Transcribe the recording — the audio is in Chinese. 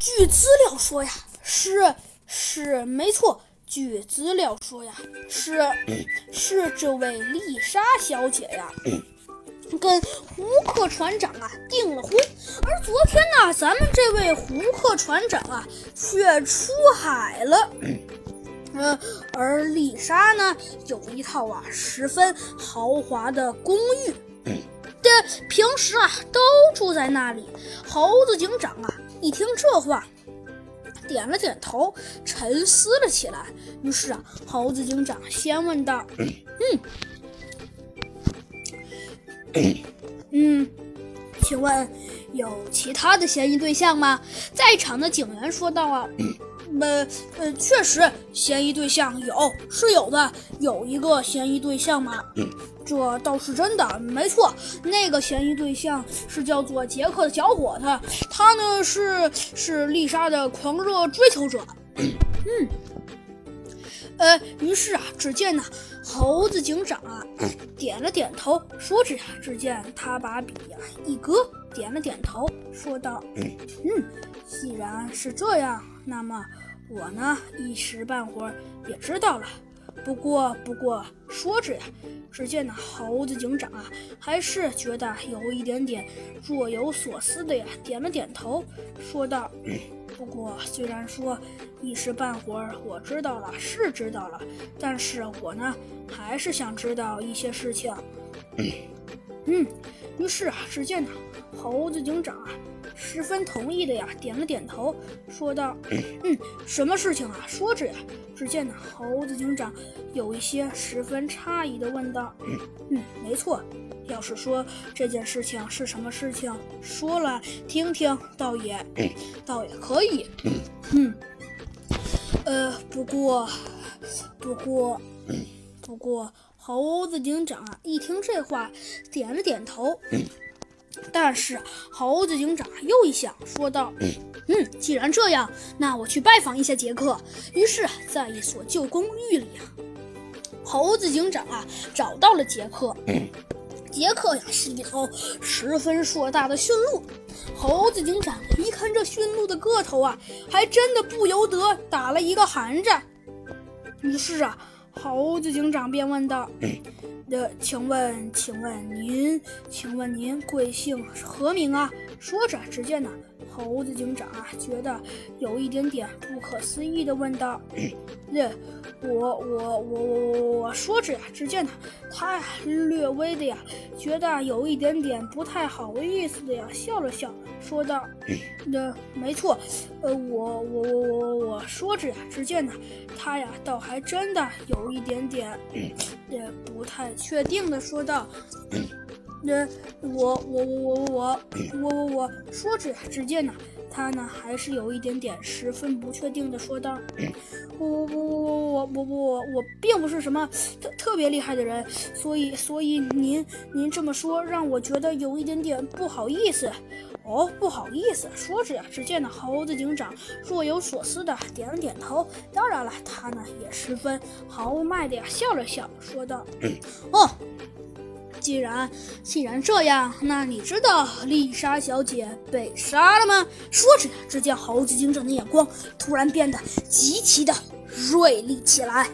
据资料说呀，是是没错。据资料说呀，是是这位丽莎小姐呀，跟胡克船长啊订了婚。而昨天呢，咱们这位胡克船长啊却出海了。嗯，而丽莎呢，有一套啊十分豪华的公寓，这平时啊都住在那里。猴子警长啊，一听这话。点了点头，沉思了起来。于是啊，猴子警长先问道：“嗯，嗯，请问有其他的嫌疑对象吗？”在场的警员说道：“啊，呃呃，确实，嫌疑对象有，是有的，有一个嫌疑对象嘛？”这倒是真的，没错。那个嫌疑对象是叫做杰克的小伙子，他呢是是丽莎的狂热追求者。嗯，呃，于是啊，只见呢，猴子警长啊点了点头，说着呀，只见他把笔呀一搁，点了点头，说道：“嗯，既然是这样，那么我呢一时半会儿也知道了。”不过，不过，说着呀，只见那猴子警长啊，还是觉得有一点点若有所思的呀，点了点头，说道：“ 不过，虽然说一时半会儿我知道了，是知道了，但是我呢，还是想知道一些事情。”嗯，于是啊，只见呢，猴子警长啊。十分同意的呀，点了点头，说道：“ 嗯，什么事情啊？说着呀。”只见呢，猴子警长有一些十分诧异的问道：“嗯，没错。要是说这件事情是什么事情，说来听听，倒也，倒也可以。嗯，呃，不过，不过，不过，猴子警长啊，一听这话，点了点头。”但是猴子警长又一想，说道：“嗯，既然这样，那我去拜访一下杰克。”于是，在一所旧公寓里啊，猴子警长啊找到了杰克。杰克呀是一头十分硕大的驯鹿。猴子警长一看这驯鹿的个头啊，还真的不由得打了一个寒颤。于是啊，猴子警长便问道。的，请问，请问您，请问您贵姓何名啊？说着，只见呢，猴子警长啊，觉得有一点点不可思议的问道：“ 那我，我，我，我，我，我说着呀，只见呢，他，略微的呀，觉得有一点点不太好意思的呀，笑了笑，说道：那没错，呃，我，我，我，我，我说着呀，只见呢，他呀，倒还真的有一点点，也不太。”确定的说道：“那我我我我我我我我说着呀，只见呢，他呢还是有一点点十分不确定的说道：我我我我我我我我并不是什么特特别厉害的人，所以所以您您这么说让我觉得有一点点不好意思。哦，不好意思。说着呀，只见呢猴子警长若有所思的点了点头。当然了，他呢也十分豪迈的笑了笑，说道：哦。”既然既然这样，那你知道丽莎小姐被杀了吗？说着呀，只见猴子警长的眼光突然变得极其的锐利起来。